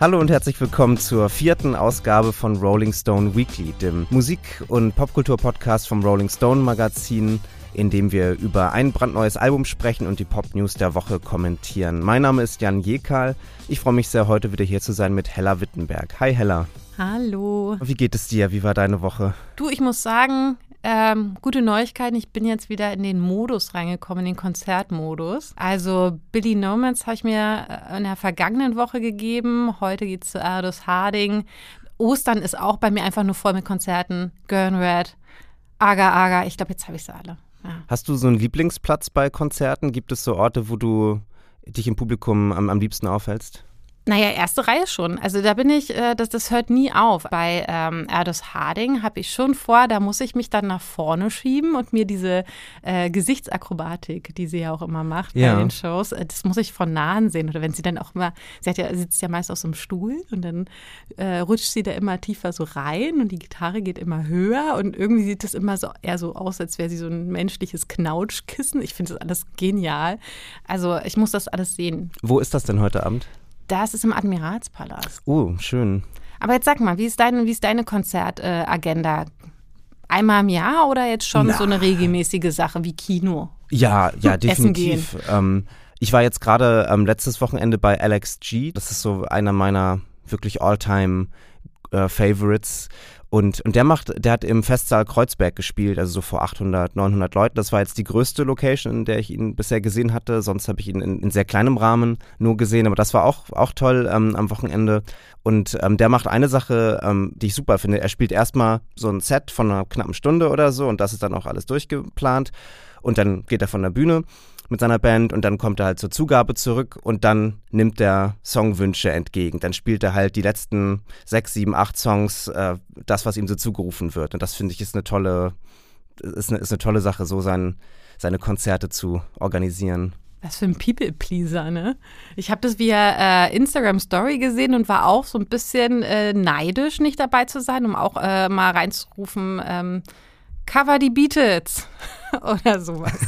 Hallo und herzlich willkommen zur vierten Ausgabe von Rolling Stone Weekly, dem Musik- und Popkultur-Podcast vom Rolling Stone Magazin, in dem wir über ein brandneues Album sprechen und die Pop-News der Woche kommentieren. Mein Name ist Jan Jekal. Ich freue mich sehr, heute wieder hier zu sein mit Hella Wittenberg. Hi Hella. Hallo. Wie geht es dir? Wie war deine Woche? Du, ich muss sagen, ähm, gute Neuigkeiten. Ich bin jetzt wieder in den Modus reingekommen, in den Konzertmodus. Also Billy Nomans habe ich mir äh, in der vergangenen Woche gegeben. Heute geht es zu Erdus Harding. Ostern ist auch bei mir einfach nur voll mit Konzerten. Gern Red, Aga Aga. Ich glaube, jetzt habe ich sie alle. Ja. Hast du so einen Lieblingsplatz bei Konzerten? Gibt es so Orte, wo du dich im Publikum am, am liebsten aufhältst? Naja, erste Reihe schon. Also da bin ich, äh, das, das hört nie auf. Bei ähm, Erdus Harding habe ich schon vor, da muss ich mich dann nach vorne schieben und mir diese äh, Gesichtsakrobatik, die sie ja auch immer macht Ja. bei den Shows, äh, das muss ich von nahen sehen. Oder wenn sie dann auch immer, sie hat ja, sitzt ja meist auf so einem Stuhl und dann äh, rutscht sie da immer tiefer so rein und die Gitarre geht immer höher und irgendwie sieht das immer so eher so aus, als wäre sie so ein menschliches Knautschkissen. Ich finde das alles genial. Also ich muss das alles sehen. Wo ist das denn heute Abend? Das ist im Admiralspalast. Oh, schön. Aber jetzt sag mal, wie ist deine, wie ist deine Konzertagenda? Einmal im Jahr oder jetzt schon so eine regelmäßige Sache wie Kino? Ja, ja, definitiv. Ähm, ich war jetzt gerade ähm, letztes Wochenende bei Alex G. Das ist so einer meiner wirklich All-Time äh, Favorites. Und, und der macht, der hat im Festsaal Kreuzberg gespielt, also so vor 800, 900 Leuten. Das war jetzt die größte Location, in der ich ihn bisher gesehen hatte. Sonst habe ich ihn in, in sehr kleinem Rahmen nur gesehen, aber das war auch, auch toll ähm, am Wochenende. Und ähm, der macht eine Sache, ähm, die ich super finde. Er spielt erstmal so ein Set von einer knappen Stunde oder so und das ist dann auch alles durchgeplant. Und dann geht er von der Bühne mit seiner Band und dann kommt er halt zur Zugabe zurück und dann nimmt er Songwünsche entgegen. Dann spielt er halt die letzten sechs, sieben, acht Songs, äh, das, was ihm so zugerufen wird. Und das finde ich ist eine tolle, ist eine, ist eine tolle Sache, so sein, seine Konzerte zu organisieren. Was für ein People-Pleaser, ne? Ich habe das via äh, Instagram Story gesehen und war auch so ein bisschen äh, neidisch, nicht dabei zu sein, um auch äh, mal reinzurufen, ähm, cover die Beatles oder sowas.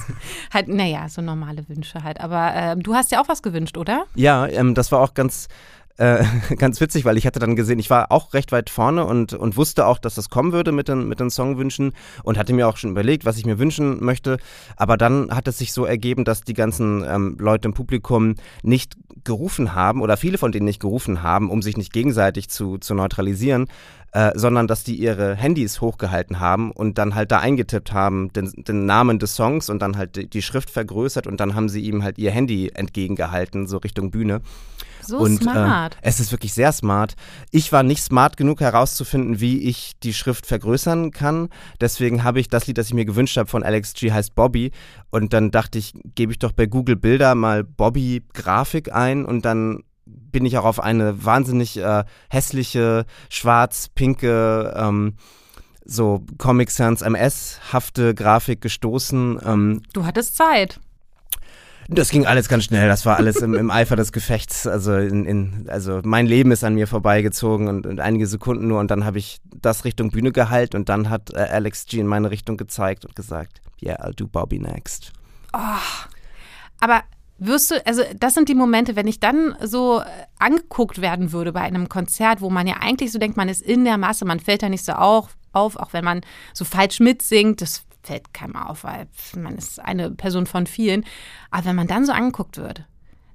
halt, naja, so normale Wünsche halt. Aber ähm, du hast ja auch was gewünscht, oder? Ja, ähm, das war auch ganz, äh, ganz witzig, weil ich hatte dann gesehen, ich war auch recht weit vorne und, und wusste auch, dass das kommen würde mit den, mit den Songwünschen und hatte mir auch schon überlegt, was ich mir wünschen möchte. Aber dann hat es sich so ergeben, dass die ganzen ähm, Leute im Publikum nicht gerufen haben oder viele von denen nicht gerufen haben, um sich nicht gegenseitig zu, zu neutralisieren, äh, sondern dass die ihre Handys hochgehalten haben und dann halt da eingetippt haben, den, den Namen des Songs und dann halt die, die Schrift vergrößert und dann haben sie ihm halt ihr Handy entgegengehalten, so Richtung Bühne. So und smart. Äh, es ist wirklich sehr smart. Ich war nicht smart genug herauszufinden, wie ich die Schrift vergrößern kann. Deswegen habe ich das Lied, das ich mir gewünscht habe von Alex G, heißt Bobby. Und dann dachte ich, gebe ich doch bei Google Bilder mal Bobby Grafik ein und dann bin ich auch auf eine wahnsinnig äh, hässliche, schwarz-pinke, ähm, so Comic Sans MS-hafte Grafik gestoßen. Ähm, Du hattest Zeit. das ging alles ganz schnell. Das war alles im, im Eifer des Gefechts. Also, in, in, also mein Leben ist an mir vorbeigezogen und, und einige Sekunden nur. Und dann habe ich das Richtung Bühne gehalten und dann hat äh, Alex G in meine Richtung gezeigt und gesagt, yeah, I'll do Bobby next. Aber wirst du, also das sind die Momente, wenn ich dann so äh, angeguckt werden würde bei einem Konzert, wo man ja eigentlich so denkt, man ist in der Masse, man fällt da nicht so auf, auf auch wenn man so falsch mitsingt, das fällt keinem auf, weil man ist eine Person von vielen. Aber wenn man dann so angeguckt wird,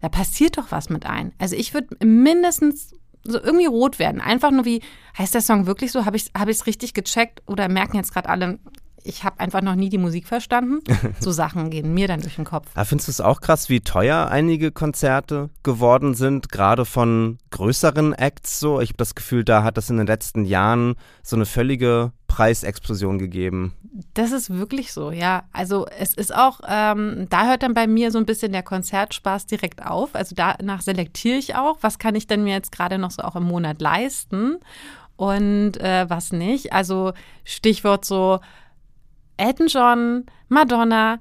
da passiert doch was mit ein. Also ich würde mindestens so irgendwie rot werden. Einfach nur wie, heißt der Song wirklich so? Habe ich es hab richtig gecheckt oder merken jetzt gerade alle, ich habe einfach noch nie die Musik verstanden? So Sachen gehen mir dann durch den Kopf. Aber findest du es auch krass, wie teuer einige Konzerte geworden sind, gerade von größeren Acts so? Ich habe das Gefühl, da hat es in den letzten Jahren so eine völlige Preisexplosion gegeben. Das ist wirklich so, ja. Also es ist auch, ähm, da hört dann bei mir so ein bisschen der Konzertspaß direkt auf. Also danach selektiere ich auch, was kann ich denn mir jetzt gerade noch so auch im Monat leisten und äh, was nicht. Also Stichwort so Elton John, Madonna,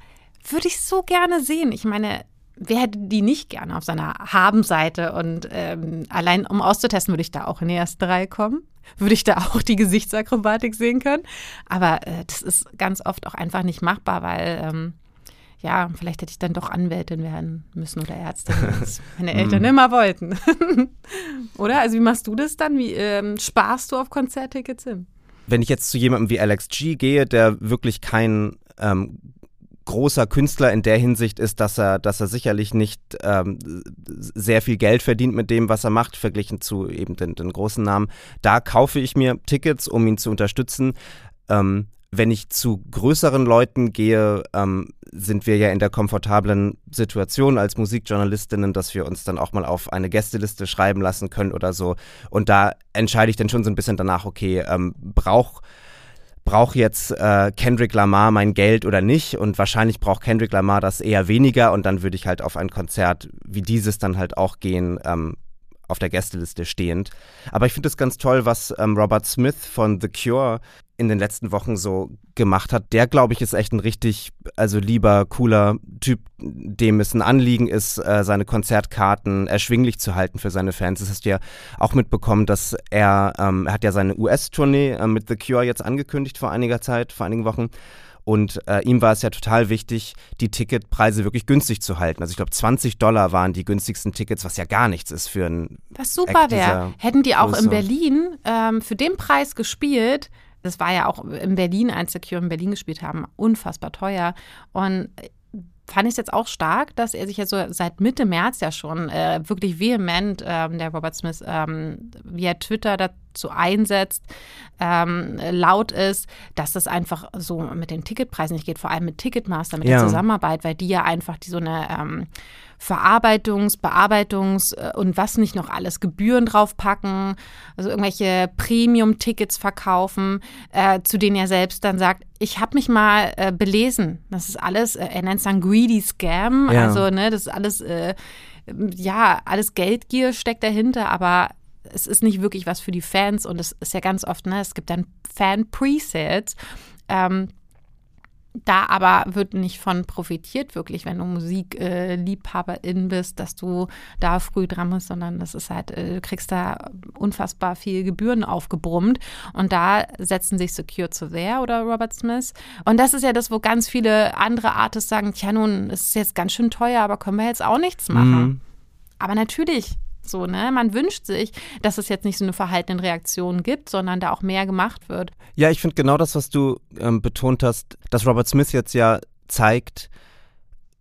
würde ich so gerne sehen. Ich meine, wer hätte die nicht gerne auf seiner Habenseite? Und ähm, allein um auszutesten, würde ich da auch in die erste Reihe kommen. Würde ich da auch die Gesichtsakrobatik sehen können. Aber äh, das ist ganz oft auch einfach nicht machbar, weil ähm, ja, vielleicht hätte ich dann doch Anwältin werden müssen oder Ärztin, was meine Eltern immer wollten. oder? Also wie machst du das dann? Wie ähm, sparst du auf Konzerttickets hin? Wenn ich jetzt zu jemandem wie Alex G gehe, der wirklich kein ähm, großer Künstler in der Hinsicht ist, dass er, dass er sicherlich nicht ähm, sehr viel Geld verdient mit dem, was er macht, verglichen zu eben den, den großen Namen. Da kaufe ich mir Tickets, um ihn zu unterstützen. Ähm, wenn ich zu größeren Leuten gehe, ähm, sind wir ja in der komfortablen Situation als Musikjournalistinnen, dass wir uns dann auch mal auf eine Gästeliste schreiben lassen können oder so. Und da entscheide ich dann schon so ein bisschen danach, okay, ähm, braucht braucht jetzt äh, Kendrick Lamar mein Geld oder nicht und wahrscheinlich braucht Kendrick Lamar das eher weniger und dann würde ich halt auf ein Konzert wie dieses dann halt auch gehen, ähm, auf der Gästeliste stehend. Aber ich finde es ganz toll, was ähm, Robert Smith von The Cure in den letzten Wochen so gemacht hat. Der, glaube ich, ist echt ein richtig, also lieber, cooler Typ, dem es ein Anliegen ist, äh, seine Konzertkarten erschwinglich zu halten für seine Fans. Das hast du ja auch mitbekommen, dass er, ähm, er hat ja seine US-Tournee äh, mit The Cure jetzt angekündigt vor einiger Zeit, vor einigen Wochen. Und äh, ihm war es ja total wichtig, die Ticketpreise wirklich günstig zu halten. Also ich glaube, 20 Dollar waren die günstigsten Tickets, was ja gar nichts ist für ein. Was super wäre. Hätten die auch in Berlin ähm, für den Preis gespielt, das war ja auch in Berlin, als der Cure in Berlin gespielt haben, unfassbar teuer. Und fand ich es jetzt auch stark, dass er sich ja so seit Mitte März ja schon äh, wirklich vehement, ähm, der Robert Smith, ähm, via Twitter dazu einsetzt, ähm, laut ist, dass das einfach so mit den Ticketpreisen nicht geht, vor allem mit Ticketmaster, mit ja. der Zusammenarbeit, weil die ja einfach die so eine ähm, Verarbeitungs-, Bearbeitungs- äh, und was nicht noch alles, Gebühren draufpacken, also irgendwelche Premium-Tickets verkaufen, äh, zu denen er selbst dann sagt, ich habe mich mal äh, belesen. Das ist alles, äh, er nennt es dann Greedy Scam, ja. also ne, das ist alles, äh, ja, alles Geldgier steckt dahinter, aber es ist nicht wirklich was für die Fans und es ist ja ganz oft, ne, es gibt dann Fan-Presets. Ähm, da aber wird nicht von profitiert, wirklich, wenn du Musikliebhaberin äh, bist, dass du da früh dran bist, sondern das ist halt, äh, du kriegst da unfassbar viel Gebühren aufgebrummt. Und da setzen sich Secure zu sehr oder Robert Smith. Und das ist ja das, wo ganz viele andere Artists sagen: Tja, nun, es ist jetzt ganz schön teuer, aber können wir jetzt auch nichts machen. Mhm. Aber natürlich, so, ne? Man wünscht sich, dass es jetzt nicht so eine verhaltene Reaktion gibt, sondern da auch mehr gemacht wird. Ja, ich finde genau das, was du ähm, betont hast, dass Robert Smith jetzt ja zeigt,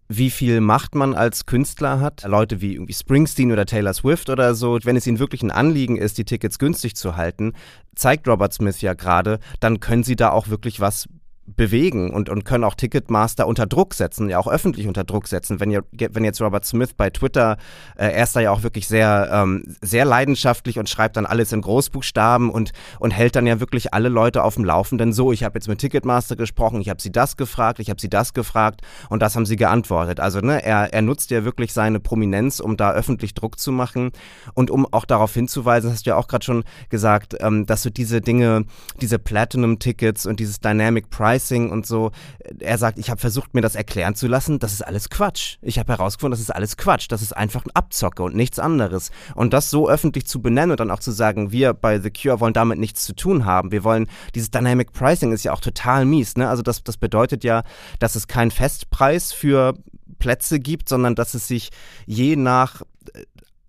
wie viel Macht man als Künstler hat. Leute wie irgendwie Springsteen oder Taylor Swift oder so, wenn es ihnen wirklich ein Anliegen ist, die Tickets günstig zu halten, zeigt Robert Smith ja gerade, dann können sie da auch wirklich was bewegen und, und können auch Ticketmaster unter Druck setzen, ja auch öffentlich unter Druck setzen. Wenn, ihr, wenn jetzt Robert Smith bei Twitter, äh, er ist da ja auch wirklich sehr, ähm, sehr leidenschaftlich und schreibt dann alles in Großbuchstaben und, und hält dann ja wirklich alle Leute auf dem Laufenden. So, ich habe jetzt mit Ticketmaster gesprochen, ich habe sie das gefragt, ich habe sie das gefragt und das haben sie geantwortet. Also ne, er, er nutzt ja wirklich seine Prominenz, um da öffentlich Druck zu machen und um auch darauf hinzuweisen, hast du ja auch gerade schon gesagt, ähm, dass du diese Dinge, diese Platinum-Tickets und dieses Dynamic Price Pricing und so. Er sagt, ich habe versucht, mir das erklären zu lassen. Das ist alles Quatsch. Ich habe herausgefunden, das ist alles Quatsch. Das ist einfach ein Abzocke und nichts anderes. Und das so öffentlich zu benennen und dann auch zu sagen, wir bei The Cure wollen damit nichts zu tun haben. Wir wollen, dieses Dynamic Pricing ist ja auch total mies. Ne? Also das, das bedeutet ja, dass es keinen Festpreis für Plätze gibt, sondern dass es sich je nach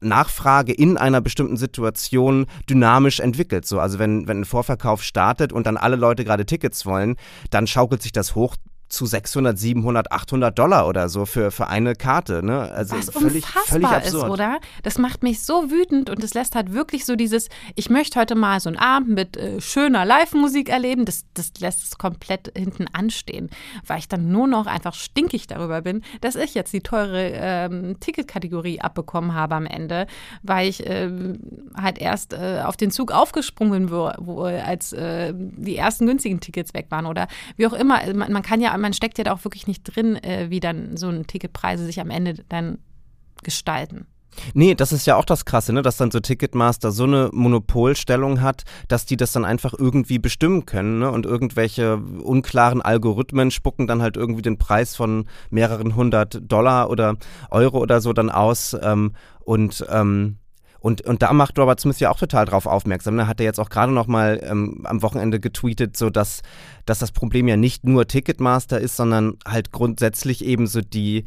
Nachfrage in einer bestimmten Situation dynamisch entwickelt. So, also wenn, wenn ein Vorverkauf startet und dann alle Leute gerade Tickets wollen, dann schaukelt sich das hoch zu 600, 700, 800 Dollar oder so für, für eine Karte. Ne? Also Was völlig, völlig absurd. ist, oder? Das macht mich so wütend und es lässt halt wirklich so dieses, ich möchte heute mal so einen Abend mit äh, schöner Live-Musik erleben, das, das lässt es komplett hinten anstehen, weil ich dann nur noch einfach stinkig darüber bin, dass ich jetzt die teure ähm, Ticketkategorie abbekommen habe am Ende, weil ich ähm, halt erst äh, auf den Zug aufgesprungen wo als äh, die ersten günstigen Tickets weg waren oder wie auch immer. Man, man kann ja man steckt ja da auch wirklich nicht drin, äh, wie dann so ein Ticketpreise sich am Ende dann gestalten. Nee, das ist ja auch das Krasse, ne? dass dann so Ticketmaster so eine Monopolstellung hat, dass die das dann einfach irgendwie bestimmen können ne? und irgendwelche unklaren Algorithmen spucken dann halt irgendwie den Preis von mehreren hundert Dollar oder Euro oder so dann aus ähm, und ähm, Und, und da macht Robert Smith ja auch total drauf aufmerksam. Da ne? hat er jetzt auch gerade noch mal ähm, am Wochenende getweetet, so dass, dass das Problem ja nicht nur Ticketmaster ist, sondern halt grundsätzlich ebenso die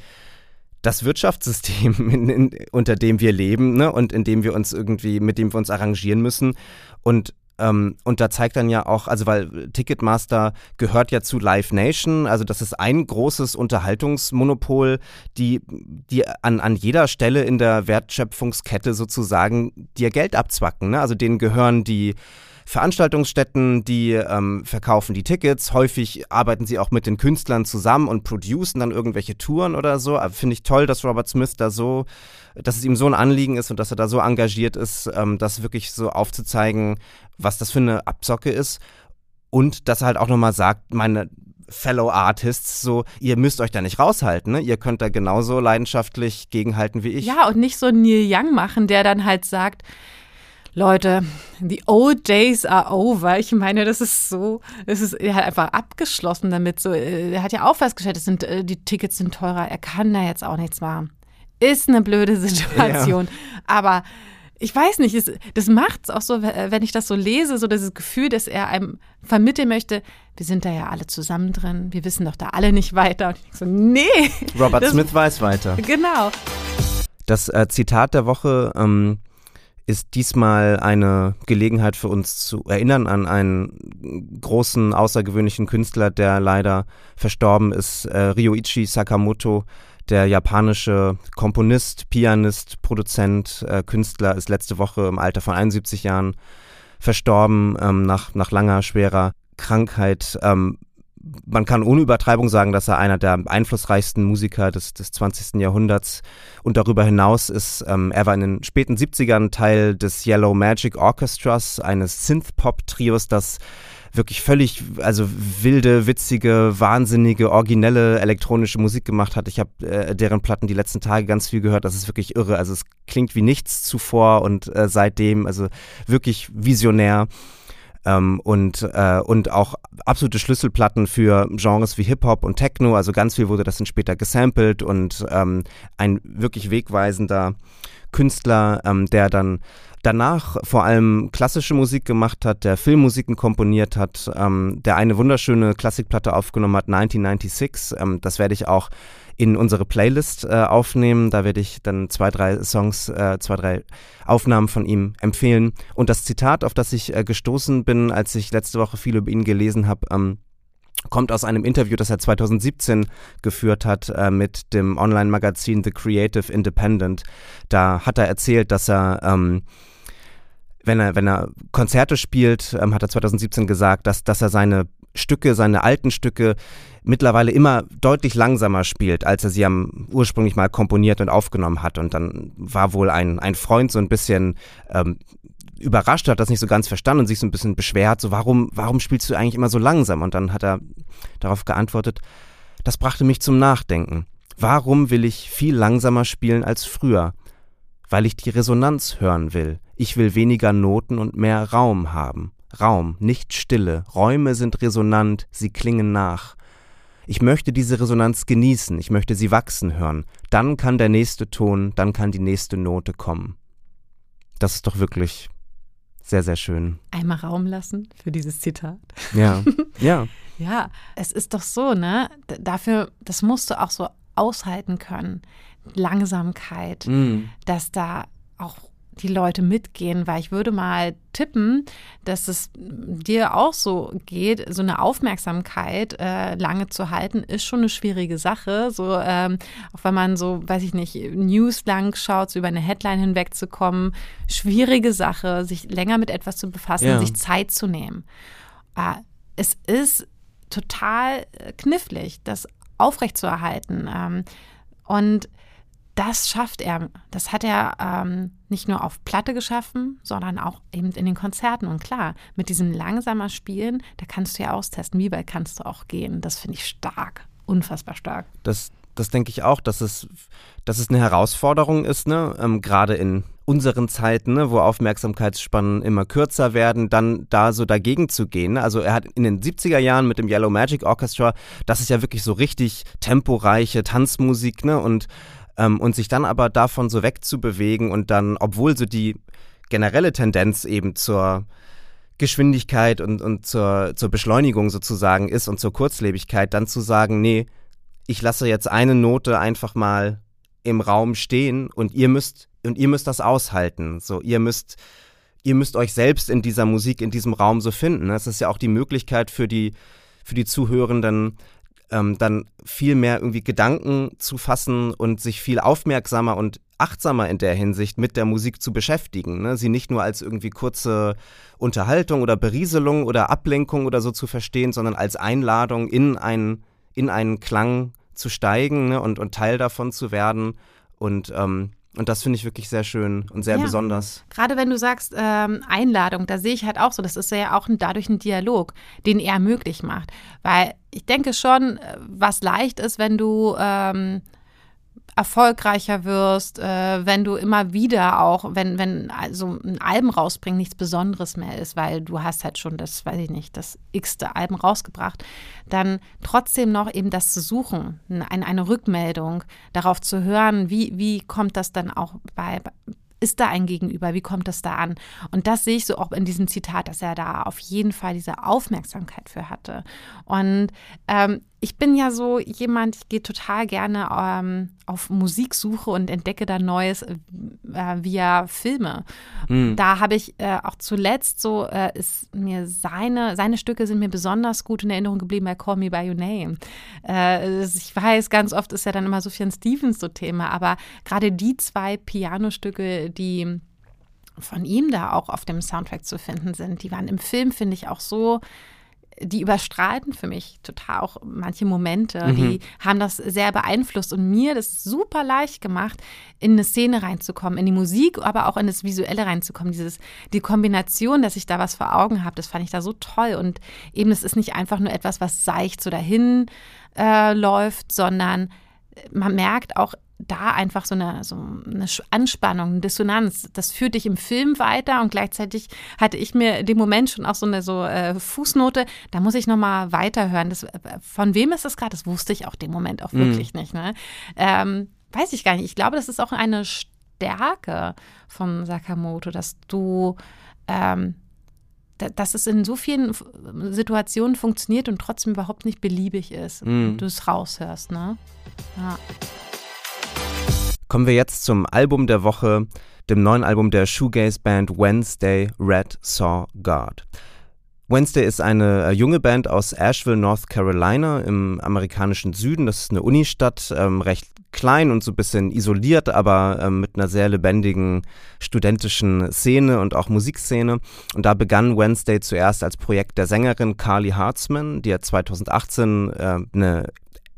das Wirtschaftssystem, in, in, unter dem wir leben ne, und in dem wir uns irgendwie, mit dem wir uns arrangieren müssen. Und ähm, und da zeigt dann ja auch, also weil Ticketmaster gehört ja zu Live Nation, also das ist ein großes Unterhaltungsmonopol, die, die an, an jeder Stelle in der Wertschöpfungskette sozusagen dir Geld abzwacken. Ne? Also denen gehören die Veranstaltungsstätten, die ähm, verkaufen die Tickets. Häufig arbeiten sie auch mit den Künstlern zusammen und producen dann irgendwelche Touren oder so. Finde ich toll, dass Robert Smith da so, dass es ihm so ein Anliegen ist und dass er da so engagiert ist, ähm, das wirklich so aufzuzeigen, was das für eine Absocke ist. Und dass er halt auch nochmal sagt, meine Fellow Artists, so, ihr müsst euch da nicht raushalten, ne? Ihr könnt da genauso leidenschaftlich gegenhalten wie ich. Ja, und nicht so Neil Young machen, der dann halt sagt, Leute, the old days are over. Ich meine, das ist so, es ist er hat einfach abgeschlossen damit. So, er hat ja auch festgestellt, es sind, äh, die Tickets sind teurer. Er kann da jetzt auch nichts machen. Ist eine blöde Situation. Ja. Aber ich weiß nicht, es, das macht es auch so, wenn ich das so lese, so dieses Gefühl, dass er einem vermitteln möchte, wir sind da ja alle zusammen drin, wir wissen doch da alle nicht weiter. Und ich so, nee. Robert das, Smith weiß weiter. Genau. Das äh, Zitat der Woche ähm, ist diesmal eine Gelegenheit für uns zu erinnern an einen großen, außergewöhnlichen Künstler, der leider verstorben ist, äh, Ryoichi Sakamoto, der japanische Komponist, Pianist, Produzent, äh, Künstler, ist letzte Woche im Alter von 71 Jahren verstorben ähm, nach, nach langer, schwerer Krankheit. Ähm, man kann ohne Übertreibung sagen, dass er einer der einflussreichsten Musiker des, des 20. Jahrhunderts und darüber hinaus ist, ähm, er war in den späten 70ern Teil des Yellow Magic Orchestras, eines Synth-Pop-Trios, das wirklich völlig, also wilde, witzige, wahnsinnige, originelle elektronische Musik gemacht hat. Ich habe äh, deren Platten die letzten Tage ganz viel gehört. Das ist wirklich irre. Also es klingt wie nichts zuvor und äh, seitdem, also wirklich visionär. Ähm, und, äh, und auch absolute Schlüsselplatten für Genres wie Hip-Hop und Techno. Also ganz viel wurde das dann später gesampelt und ähm, ein wirklich wegweisender Künstler, ähm, der dann danach vor allem klassische Musik gemacht hat, der Filmmusiken komponiert hat, ähm, der eine wunderschöne Klassikplatte aufgenommen hat, 1996. Ähm, das werde ich auch in unsere Playlist äh, aufnehmen. Da werde ich dann zwei, drei Songs, äh, zwei, drei Aufnahmen von ihm empfehlen. Und das Zitat, auf das ich äh, gestoßen bin, als ich letzte Woche viel über ihn gelesen habe, ähm, kommt aus einem Interview, das er 2017 geführt hat äh, mit dem Online-Magazin The Creative Independent. Da hat er erzählt, dass er ähm, wenn er, wenn er Konzerte spielt, ähm, hat er 2017 gesagt, dass, dass er seine Stücke, seine alten Stücke mittlerweile immer deutlich langsamer spielt, als er sie am ursprünglich mal komponiert und aufgenommen hat. Und dann war wohl ein, ein Freund so ein bisschen ähm, überrascht, hat das nicht so ganz verstanden und sich so ein bisschen beschwert, so warum, warum spielst du eigentlich immer so langsam? Und dann hat er darauf geantwortet, das brachte mich zum Nachdenken. Warum will ich viel langsamer spielen als früher? Weil ich die Resonanz hören will. Ich will weniger Noten und mehr Raum haben. Raum, nicht Stille. Räume sind resonant, sie klingen nach. Ich möchte diese Resonanz genießen, ich möchte sie wachsen hören. Dann kann der nächste Ton, dann kann die nächste Note kommen. Das ist doch wirklich sehr, sehr schön. Einmal Raum lassen für dieses Zitat. Ja, ja. ja, es ist doch so, ne? Dafür, das musst du auch so aushalten können. Langsamkeit, mm. dass da auch die Leute mitgehen, weil ich würde mal tippen, dass es dir auch so geht, so eine Aufmerksamkeit äh, lange zu halten, ist schon eine schwierige Sache. So, ähm, auch wenn man so, weiß ich nicht, News lang schaut, so über eine Headline hinwegzukommen, schwierige Sache, sich länger mit etwas zu befassen, ja. sich Zeit zu nehmen. Äh, es ist total knifflig, das aufrechtzuerhalten. Ähm, und das schafft er. Das hat er ähm, nicht nur auf Platte geschaffen, sondern auch eben in den Konzerten. Und klar, mit diesem langsamer Spielen, da kannst du ja austesten, wie weit kannst du auch gehen. Das finde ich stark, unfassbar stark. Das, das denke ich auch, dass es, dass es eine Herausforderung ist, ne? Ähm, gerade in unseren Zeiten, ne, wo Aufmerksamkeitsspannen immer kürzer werden, dann da so dagegen zu gehen. Also er hat in den 70er Jahren mit dem Yellow Magic Orchestra, das ist ja wirklich so richtig temporeiche Tanzmusik, ne? Und ähm, und sich dann aber davon so wegzubewegen und dann, obwohl so die generelle Tendenz eben zur Geschwindigkeit und, und zur, zur Beschleunigung sozusagen ist und zur Kurzlebigkeit, dann zu sagen, nee, ich lasse jetzt eine Note einfach mal im Raum stehen und ihr müsst und ihr müsst das aushalten. So, ihr müsst ihr müsst euch selbst in dieser Musik, in diesem Raum so finden. Das ist ja auch die Möglichkeit für die für die Zuhörenden ähm, dann viel mehr irgendwie Gedanken zu fassen und sich viel aufmerksamer und achtsamer in der Hinsicht mit der Musik zu beschäftigen. Ne? Sie nicht nur als irgendwie kurze Unterhaltung oder Berieselung oder Ablenkung oder so zu verstehen, sondern als Einladung in einen, in einen Klang zu steigen ne? und, und Teil davon zu werden. Und ähm, und das finde ich wirklich sehr schön und sehr ja. besonders. Gerade wenn du sagst ähm, Einladung, da sehe ich halt auch so, das ist ja auch ein, dadurch ein Dialog, den er möglich macht. Weil ich denke schon, äh, was leicht ist, wenn du ähm, erfolgreicher wirst, äh, wenn du immer wieder auch, wenn, wenn also ein Album rausbringen nichts Besonderes mehr ist, weil du hast halt schon das, weiß ich nicht, das x-te Album rausgebracht, dann trotzdem noch eben das zu suchen, eine, eine Rückmeldung, darauf zu hören, wie, wie kommt das dann auch bei, ist da ein Gegenüber? Wie kommt das da an? Und das sehe ich so auch in diesem Zitat, dass er da auf jeden Fall diese Aufmerksamkeit für hatte. Und ähm, ich bin ja so jemand, ich gehe total gerne ähm, auf Musiksuche und entdecke da Neues äh, via Filme. Mhm. Da habe ich äh, auch zuletzt so, äh, ist mir seine, seine Stücke sind mir besonders gut in Erinnerung geblieben bei Call Me By Your Name. Äh, ich weiß, ganz oft ist ja dann immer Sufjan Stevens so Thema, aber gerade die zwei Pianostücke, die von ihm da auch auf dem Soundtrack zu finden sind, die waren im Film, finde ich, auch so die überstrahlten für mich total auch manche Momente. Mhm. Die haben das sehr beeinflusst und mir das super leicht gemacht, in eine Szene reinzukommen, in die Musik, aber auch in das Visuelle reinzukommen. Dieses, die Kombination, dass ich da was vor Augen habe, das fand ich da so toll. Und eben, es ist nicht einfach nur etwas, was seicht so dahin äh, läuft, sondern man merkt auch, da einfach so eine, so eine Anspannung, eine Dissonanz. Das führt dich im Film weiter und gleichzeitig hatte ich mir dem Moment schon auch so eine so äh, Fußnote, da muss ich nochmal weiterhören. Das, äh, von wem ist das gerade? Das wusste ich auch dem Moment auch mhm. wirklich nicht. Ne? Ähm, weiß ich gar nicht. Ich glaube, das ist auch eine Stärke von Sakamoto, dass du ähm, dass es in so vielen Situationen funktioniert und trotzdem überhaupt nicht beliebig ist. Mm. Du es raushörst, ne? Ja. Kommen wir jetzt zum Album der Woche, dem neuen Album der Shoegaze-Band Wednesday Red Saw God. Wednesday ist eine äh, junge Band aus Asheville, North Carolina im amerikanischen Süden. Das ist eine Unistadt, ähm, recht klein und so ein bisschen isoliert, aber ähm, mit einer sehr lebendigen studentischen Szene und auch Musikszene. Und da begann Wednesday zuerst als Projekt der Sängerin Carly Hartzman, die ja 2018 äh, eine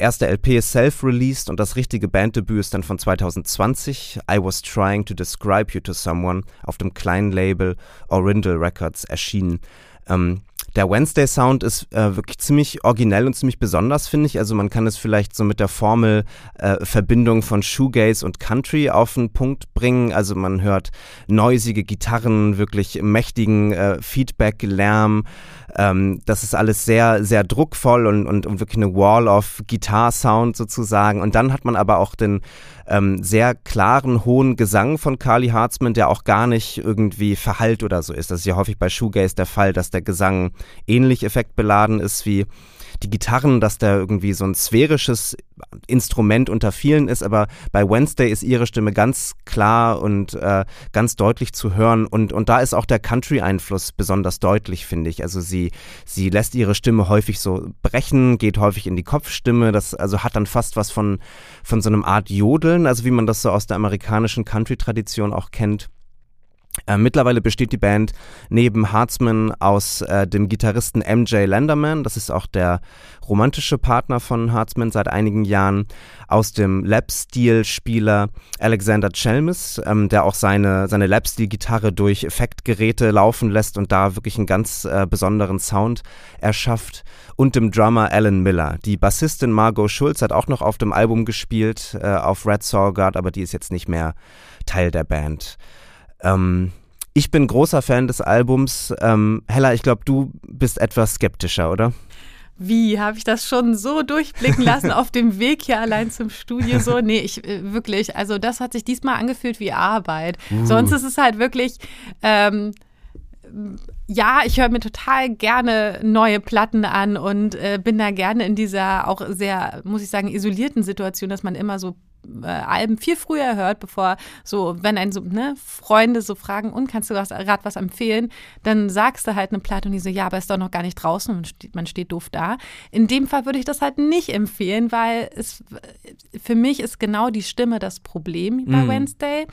erste LP ist self-released und das richtige Banddebüt ist dann von 2020. I Was Trying to Describe You to Someone auf dem kleinen Label Orindel Records erschienen. Ähm, der Wednesday Sound ist äh, wirklich ziemlich originell und ziemlich besonders, finde ich. Also man kann es vielleicht so mit der Formel äh, Verbindung von Shoegaze und Country auf den Punkt bringen. Also man hört neusige Gitarren, wirklich mächtigen äh, Feedback-Lärm. Ähm, das ist alles sehr, sehr druckvoll und, und, und wirklich eine Wall of Guitar-Sound sozusagen. Und dann hat man aber auch den ähm, sehr klaren, hohen Gesang von Carly Hartzman, der auch gar nicht irgendwie verhallt oder so ist. Das ist ja häufig bei Shoegaze der Fall, dass der Gesang ähnlich effektbeladen ist wie die Gitarren, dass da irgendwie so ein sphärisches Instrument unter vielen ist, aber bei Wednesday ist ihre Stimme ganz klar und äh, ganz deutlich zu hören und, und da ist auch der Country-Einfluss besonders deutlich, finde ich. Also sie, sie lässt ihre Stimme häufig so brechen, geht häufig in die Kopfstimme, das also hat dann fast was von, von so einem Art Jodeln, also wie man das so aus der amerikanischen Country-Tradition auch kennt. Äh, mittlerweile besteht die Band neben Hartzman aus äh, dem Gitarristen MJ Landerman, das ist auch der romantische Partner von Hartzman seit einigen Jahren, aus dem Lap-Steel-Spieler Alexander Chelmis, ähm, der auch seine, seine Lap-Steel-Gitarre durch Effektgeräte laufen lässt und da wirklich einen ganz äh, besonderen Sound erschafft, und dem Drummer Alan Miller. Die Bassistin Margot Schulz hat auch noch auf dem Album gespielt, äh, auf Red Guard, aber die ist jetzt nicht mehr Teil der Band. Ähm, ich bin großer Fan des Albums. Ähm, Hella, ich glaube, du bist etwas skeptischer, oder? wie habe ich das schon so durchblicken lassen auf dem Weg hier allein zum Studio? So, nee, ich äh, wirklich, also das hat sich diesmal angefühlt wie Arbeit. Uh. Sonst ist es halt wirklich. Ähm, ja, ich höre mir total gerne neue Platten an und äh, bin da gerne in dieser auch sehr, muss ich sagen, isolierten Situation, dass man immer so äh, Alben viel früher hört, bevor so, wenn ein so, ne, Freunde so fragen, und kannst du gerade was empfehlen, dann sagst du halt eine Platte und die so, ja, aber ist doch noch gar nicht draußen und steht, man steht doof da. In dem Fall würde ich das halt nicht empfehlen, weil es für mich ist genau die Stimme das Problem bei mm. Wednesday.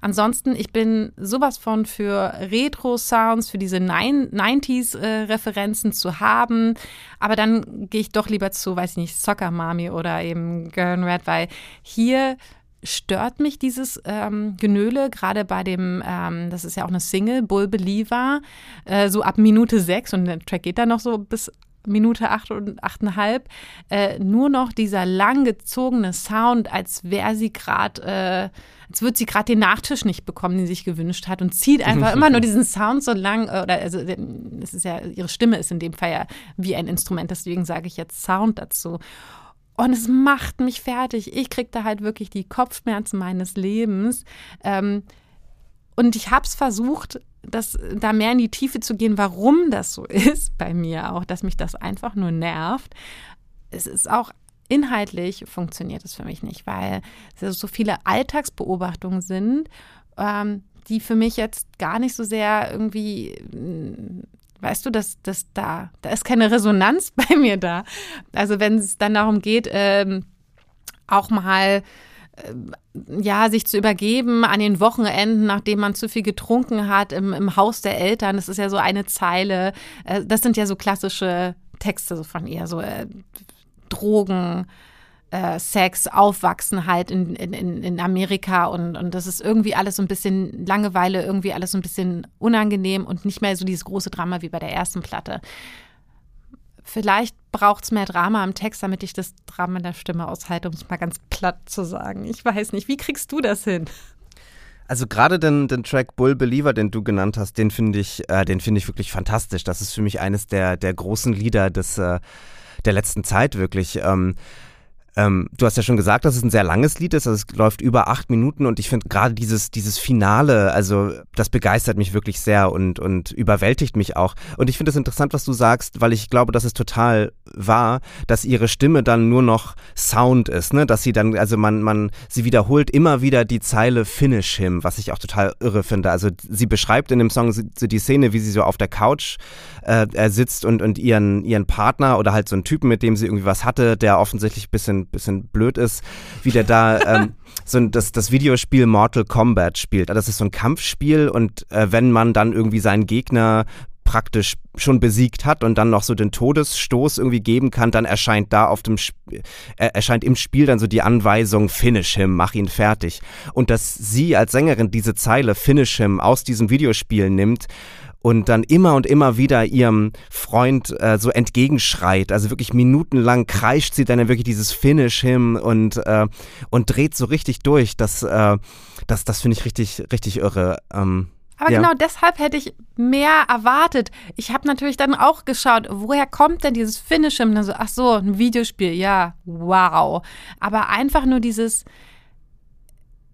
Ansonsten, ich bin sowas von für Retro-Sounds, für diese 90s-Referenzen äh, zu haben, aber dann gehe ich doch lieber zu, weiß ich nicht, Soccer Mami oder eben Girl Red, weil hier hier stört mich dieses ähm, Genöle, gerade bei dem, ähm, das ist ja auch eine Single, Bull Believer, äh, so ab Minute sechs und der Track geht dann noch so bis Minute acht und achteinhalb, äh, nur noch dieser langgezogene Sound, als wäre sie gerade, äh, als würde sie gerade den Nachtisch nicht bekommen, den sie sich gewünscht hat und zieht einfach immer nur diesen Sound so lang, äh, oder also das ist ja, ihre Stimme ist in dem Fall ja wie ein Instrument, deswegen sage ich jetzt Sound dazu. Und es macht mich fertig. Ich kriege da halt wirklich die Kopfschmerzen meines Lebens. Ähm, und ich habe es versucht, das, da mehr in die Tiefe zu gehen, warum das so ist bei mir auch, dass mich das einfach nur nervt. Es ist auch inhaltlich funktioniert es für mich nicht, weil es so viele Alltagsbeobachtungen sind, ähm, die für mich jetzt gar nicht so sehr irgendwie Weißt du, dass, dass da, da ist keine Resonanz bei mir da. Also wenn es dann darum geht, ähm, auch mal äh, ja, sich zu übergeben an den Wochenenden, nachdem man zu viel getrunken hat, im, im Haus der Eltern. Das ist ja so eine Zeile. Äh, das sind ja so klassische Texte von ihr, so äh, Drogen, äh, Sex, Aufwachsen halt in, in, in Amerika und, und das ist irgendwie alles so ein bisschen Langeweile, irgendwie alles so ein bisschen unangenehm und nicht mehr so dieses große Drama wie bei der ersten Platte. Vielleicht braucht es mehr Drama am Text, damit ich das Drama in der Stimme aushalte, um es mal ganz platt zu sagen. Ich weiß nicht, wie kriegst du das hin? Also gerade den, den Track Bull Believer, den du genannt hast, den finde ich, äh, den ich wirklich fantastisch. Das ist für mich eines der, der großen Lieder des, äh, der letzten Zeit wirklich. Ähm, ähm, du hast ja schon gesagt, dass es ein sehr langes Lied ist, also es läuft über acht Minuten und ich finde gerade dieses, dieses Finale, also das begeistert mich wirklich sehr und, und überwältigt mich auch. Und ich finde es interessant, was du sagst, weil ich glaube, dass es total wahr, dass ihre Stimme dann nur noch Sound ist, ne? Dass sie dann, also man, man, sie wiederholt immer wieder die Zeile Finish him, was ich auch total irre finde. Also sie beschreibt in dem Song so die Szene, wie sie so auf der Couch äh, sitzt und, und ihren, ihren Partner oder halt so einen Typen, mit dem sie irgendwie was hatte, der offensichtlich ein bisschen bisschen, blöd ist, wie der da ähm, so ein, das, das Videospiel Mortal Kombat spielt. Das ist so ein Kampfspiel und äh, wenn man dann irgendwie seinen Gegner praktisch schon besiegt hat und dann noch so den Todesstoß irgendwie geben kann, dann erscheint da auf dem Sp äh, erscheint im Spiel dann so die Anweisung Finish him, mach ihn fertig. Und dass sie als Sängerin diese Zeile Finish him aus diesem Videospiel nimmt und dann immer und immer wieder ihrem Freund äh, so entgegenschreit. Also wirklich minutenlang kreischt sie dann wirklich dieses Finish hin und, äh, und dreht so richtig durch. Das, äh, das, das finde ich richtig, richtig irre. Ähm, aber ja. genau deshalb hätte ich mehr erwartet. Ich habe natürlich dann auch geschaut, woher kommt denn dieses Finish? Und dann so, ach so, ein Videospiel, ja, wow. Aber einfach nur dieses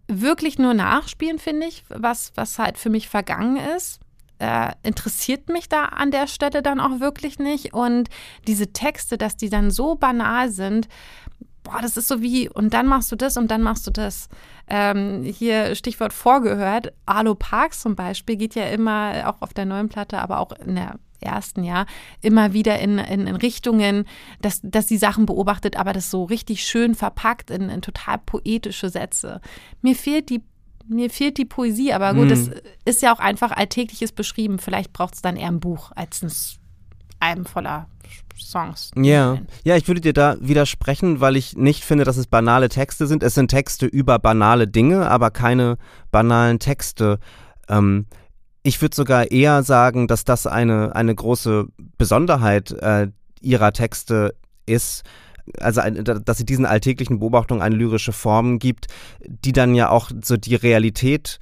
wirklich nur nachspielen, finde ich, was, was halt für mich vergangen ist äh, interessiert mich da an der Stelle dann auch wirklich nicht. Und diese Texte, dass die dann so banal sind, boah, das ist so wie, und dann machst du das und dann machst du das. Ähm, hier Stichwort vorgehört, Arlo Parks zum Beispiel geht ja immer, auch auf der neuen Platte, aber auch in der ersten Jahr immer wieder in, in, in, Richtungen, dass, dass sie Sachen beobachtet, aber das so richtig schön verpackt in, in total poetische Sätze. Mir fehlt die mir fehlt die Poesie, aber gut, es mhm. ist ja auch einfach alltägliches beschrieben. Vielleicht braucht es dann eher ein Buch als ein Album voller Songs. Ja, ja, ich würde dir da widersprechen, weil ich nicht finde, dass es banale Texte sind. Es sind Texte über banale Dinge, aber keine banalen Texte. Ähm, ich würde sogar eher sagen, dass das eine, eine große Besonderheit äh, ihrer Texte ist, also dass sie diesen alltäglichen Beobachtungen eine lyrische Form gibt, die dann ja auch so die Realität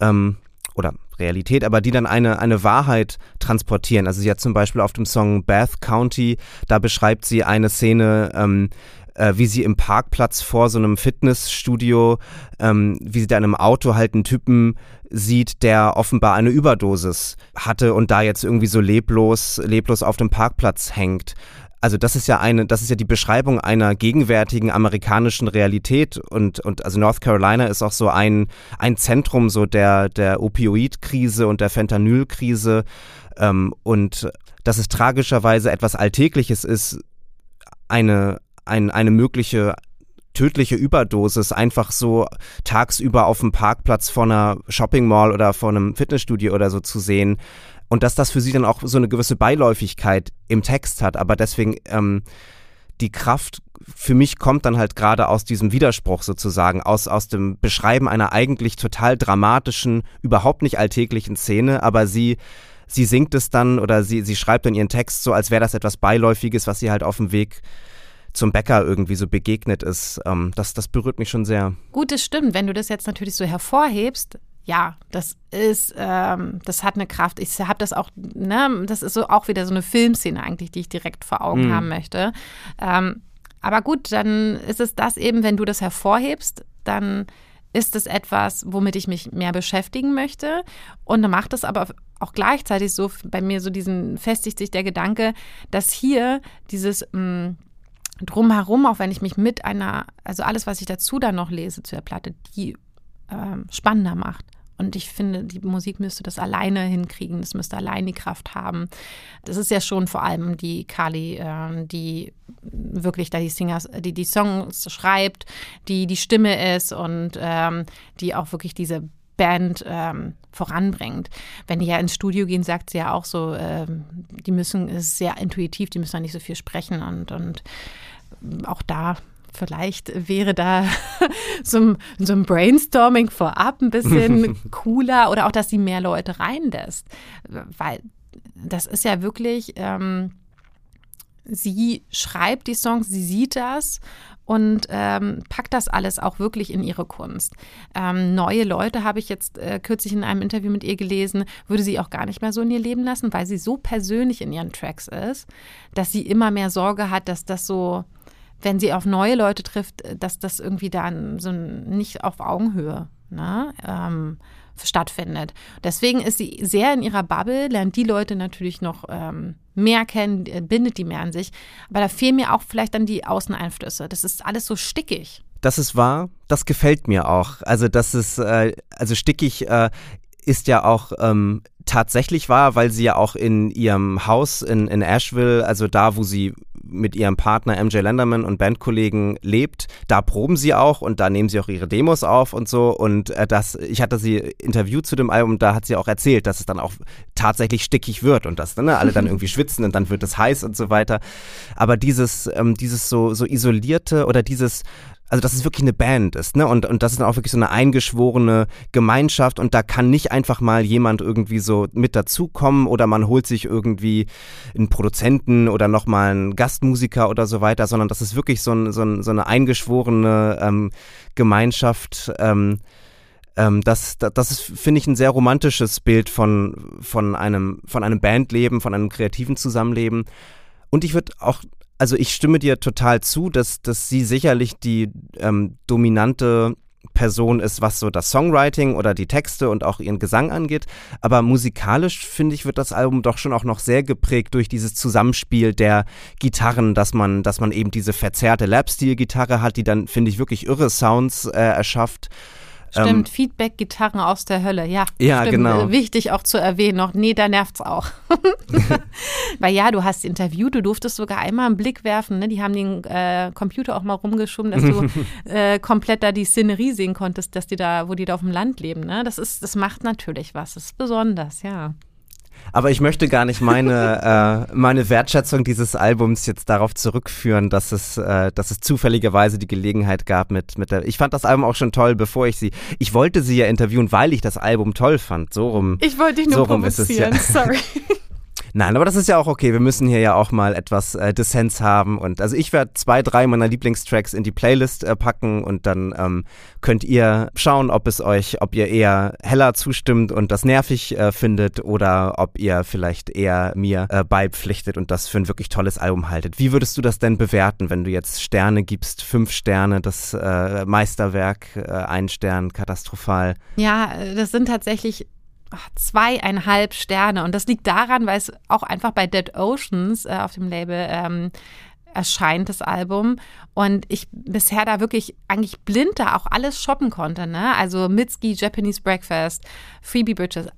ähm, oder Realität, aber die dann eine, eine Wahrheit transportieren. Also sie hat zum Beispiel auf dem Song Bath County, da beschreibt sie eine Szene, ähm, äh, wie sie im Parkplatz vor so einem Fitnessstudio, ähm, wie sie da in einem Auto halt einen Typen sieht, der offenbar eine Überdosis hatte und da jetzt irgendwie so leblos, leblos auf dem Parkplatz hängt also das ist ja eine, das ist ja die Beschreibung einer gegenwärtigen amerikanischen Realität und, und also North Carolina ist auch so ein, ein Zentrum so der, der Opioidkrise und der Fentanylkrise ähm, und dass es tragischerweise etwas Alltägliches ist, eine, ein, eine mögliche tödliche Überdosis einfach so tagsüber auf dem Parkplatz vor einer Shopping Mall oder vor einem Fitnessstudio oder so zu sehen, und dass das für sie dann auch so eine gewisse Beiläufigkeit im Text hat, aber deswegen ähm, die Kraft für mich kommt dann halt gerade aus diesem Widerspruch sozusagen, aus, aus dem Beschreiben einer eigentlich total dramatischen, überhaupt nicht alltäglichen Szene, aber sie, sie singt es dann oder sie, sie schreibt dann ihren Text so, als wäre das etwas Beiläufiges, was sie halt auf dem Weg zum Bäcker irgendwie so begegnet ist. Ähm, das, das berührt mich schon sehr. Gut, das stimmt. Wenn du das jetzt natürlich so hervorhebst, ja, das ist, ähm, das hat eine Kraft. Ich habe das auch, ne, das ist so auch wieder so eine Filmszene eigentlich, die ich direkt vor Augen mhm. haben möchte. Ähm, aber gut, dann ist es das eben, wenn du das hervorhebst, dann ist es etwas, womit ich mich mehr beschäftigen möchte. Und dann macht es aber auch gleichzeitig so bei mir so diesen, festigt sich der Gedanke, dass hier dieses mh, mm, drumherum, auch wenn ich mich mit einer, also alles, was ich dazu dann noch lese zu der Platte, die ähm, spannender macht. Und ich finde, die Musik müsste das alleine hinkriegen, das müsste allein die Kraft haben. Das ist ja schon vor allem die Kali, äh, die wirklich da die Singers, die die Songs schreibt, die die Stimme ist und ähm, die auch wirklich diese Band ähm, voranbringt. Wenn die ja ins Studio gehen, sagt sie ja auch so, ähm, die müssen, ist sehr intuitiv, die müssen ja nicht so viel sprechen und, und auch da Vielleicht wäre da so ein, so ein Brainstorming vorab ein bisschen cooler oder auch, dass sie mehr Leute reinlässt. Weil das ist ja wirklich, ähm, sie schreibt die Songs, sie sieht das und ähm, packt das alles auch wirklich in ihre Kunst. Ähm, neue Leute habe ich jetzt äh, kürzlich in einem Interview mit ihr gelesen, würde sie auch gar nicht mehr so in ihr Leben lassen, weil sie so persönlich in ihren Tracks ist, dass sie immer mehr Sorge hat, dass das so wenn sie auf neue Leute trifft, dass das irgendwie dann so nicht auf Augenhöhe ne, ähm, stattfindet. Deswegen ist sie sehr in ihrer Bubble, lernt die Leute natürlich noch ähm, mehr kennen, bindet die mehr an sich. Aber da fehlen mir auch vielleicht dann die Außeneinflüsse. Das ist alles so stickig. Das ist wahr, das gefällt mir auch. Also das ist, äh, also stickig äh, ist ja auch ähm, tatsächlich wahr, weil sie ja auch in ihrem Haus in, in Asheville, also da, wo sie mit ihrem Partner MJ Lenderman und Bandkollegen lebt. Da proben sie auch und da nehmen sie auch ihre Demos auf und so. Und äh, das, ich hatte sie interviewt zu dem Album, da hat sie auch erzählt, dass es dann auch tatsächlich stickig wird und dass ne, alle dann irgendwie schwitzen und dann wird es heiß und so weiter. Aber dieses, ähm, dieses so, so isolierte oder dieses also dass es wirklich eine Band ist, ne? Und, und das ist dann auch wirklich so eine eingeschworene Gemeinschaft und da kann nicht einfach mal jemand irgendwie so mit dazukommen oder man holt sich irgendwie einen Produzenten oder nochmal einen Gastmusiker oder so weiter, sondern das ist wirklich so, ein, so, ein, so eine eingeschworene ähm, Gemeinschaft. Ähm, ähm, das, das, das ist, finde ich, ein sehr romantisches Bild von, von, einem, von einem Bandleben, von einem kreativen Zusammenleben. Und ich würde auch also ich stimme dir total zu, dass, dass sie sicherlich die ähm, dominante Person ist, was so das Songwriting oder die Texte und auch ihren Gesang angeht. Aber musikalisch, finde ich, wird das Album doch schon auch noch sehr geprägt durch dieses Zusammenspiel der Gitarren, dass man, dass man eben diese verzerrte Lap-Stil-Gitarre hat, die dann, finde ich, wirklich irre Sounds äh, erschafft. Stimmt, ähm, Feedback, Gitarren aus der Hölle, ja. Ja, stimmt, genau. Wichtig auch zu erwähnen noch. Nee, da nervt's auch. Weil ja, du hast Interview, du durftest sogar einmal einen Blick werfen. Ne? Die haben den äh, Computer auch mal rumgeschoben, dass du äh, komplett da die Szenerie sehen konntest, dass die da, wo die da auf dem Land leben. Ne? Das ist, das macht natürlich was. Das ist besonders, ja. Aber ich möchte gar nicht meine, äh, meine Wertschätzung dieses Albums jetzt darauf zurückführen, dass es, äh, dass es zufälligerweise die Gelegenheit gab mit, mit der. Ich fand das Album auch schon toll, bevor ich sie. Ich wollte sie ja interviewen, weil ich das Album toll fand. So rum. Ich wollte dich nur so rum ist es ja. sorry. Nein, aber das ist ja auch okay. Wir müssen hier ja auch mal etwas äh, Dissens haben. Und also ich werde zwei, drei meiner Lieblingstracks in die Playlist äh, packen und dann ähm, könnt ihr schauen, ob es euch, ob ihr eher heller zustimmt und das nervig äh, findet oder ob ihr vielleicht eher mir äh, beipflichtet und das für ein wirklich tolles Album haltet. Wie würdest du das denn bewerten, wenn du jetzt Sterne gibst? Fünf Sterne, das äh, Meisterwerk, äh, ein Stern, katastrophal. Ja, das sind tatsächlich zweieinhalb Sterne. Und das liegt daran, weil es auch einfach bei Dead Oceans äh, auf dem Label ähm, erscheint, das Album. Und ich bisher da wirklich eigentlich blind da auch alles shoppen konnte. Ne? Also Mitski, Japanese Breakfast, Phoebe Bridges,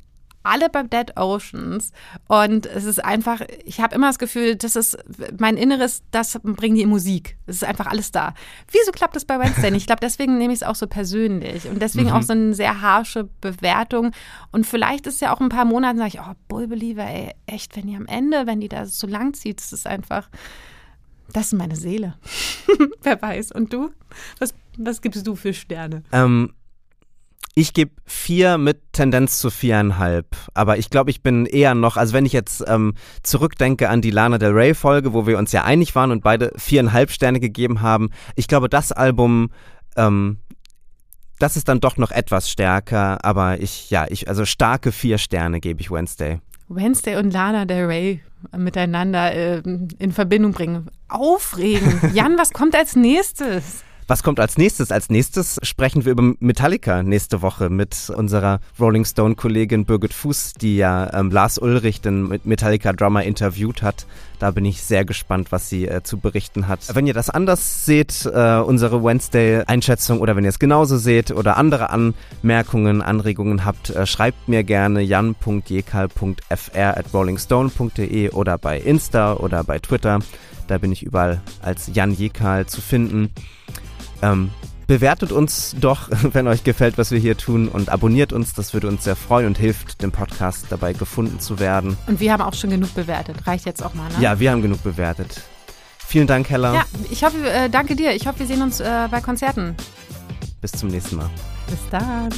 alle bei Dead Oceans. Und es ist einfach, ich habe immer das Gefühl, das ist mein Inneres, das bringt die in Musik. Es ist einfach alles da. Wieso klappt das bei Wednesday nicht? Ich glaube, deswegen nehme ich es auch so persönlich. Und deswegen mhm. auch so eine sehr harsche Bewertung. Und vielleicht ist ja auch ein paar Monate, sage ich, oh, Bullbeliever, ey, echt, wenn die am Ende, wenn die da so lang zieht, das ist einfach. Das ist meine Seele. Wer weiß. Und du? Was, was gibst du für Sterne? Ähm, ich gebe vier mit Tendenz zu viereinhalb. Aber ich glaube, ich bin eher noch, also wenn ich jetzt ähm, zurückdenke an die Lana Del Rey Folge, wo wir uns ja einig waren und beide viereinhalb Sterne gegeben haben, ich glaube, das Album, ähm, das ist dann doch noch etwas stärker. Aber ich, ja, ich, also starke vier Sterne gebe ich Wednesday. Wednesday und Lana Del Rey miteinander äh, in Verbindung bringen. Aufregen. Jan, was kommt als nächstes? Was kommt als nächstes? Als nächstes sprechen wir über Metallica nächste Woche mit unserer Rolling Stone-Kollegin Birgit Fuß, die ja ähm, Lars Ulrich, den Metallica-Drummer, interviewt hat. Da bin ich sehr gespannt, was sie äh, zu berichten hat. Wenn ihr das anders seht, äh, unsere Wednesday-Einschätzung, oder wenn ihr es genauso seht oder andere Anmerkungen, Anregungen habt, äh, schreibt mir gerne jan.jekal.fr at rollingstone.de oder bei Insta oder bei Twitter. Da bin ich überall als Jan Jekal zu finden. Ähm, bewertet uns doch, wenn euch gefällt, was wir hier tun und abonniert uns. Das würde uns sehr freuen und hilft dem Podcast dabei gefunden zu werden. Und wir haben auch schon genug bewertet. Reicht jetzt auch mal, ne? Ja, wir haben genug bewertet. Vielen Dank, Hella. Ja, ich hoffe, äh, danke dir. Ich hoffe, wir sehen uns äh, bei Konzerten. Bis zum nächsten Mal. Bis dann.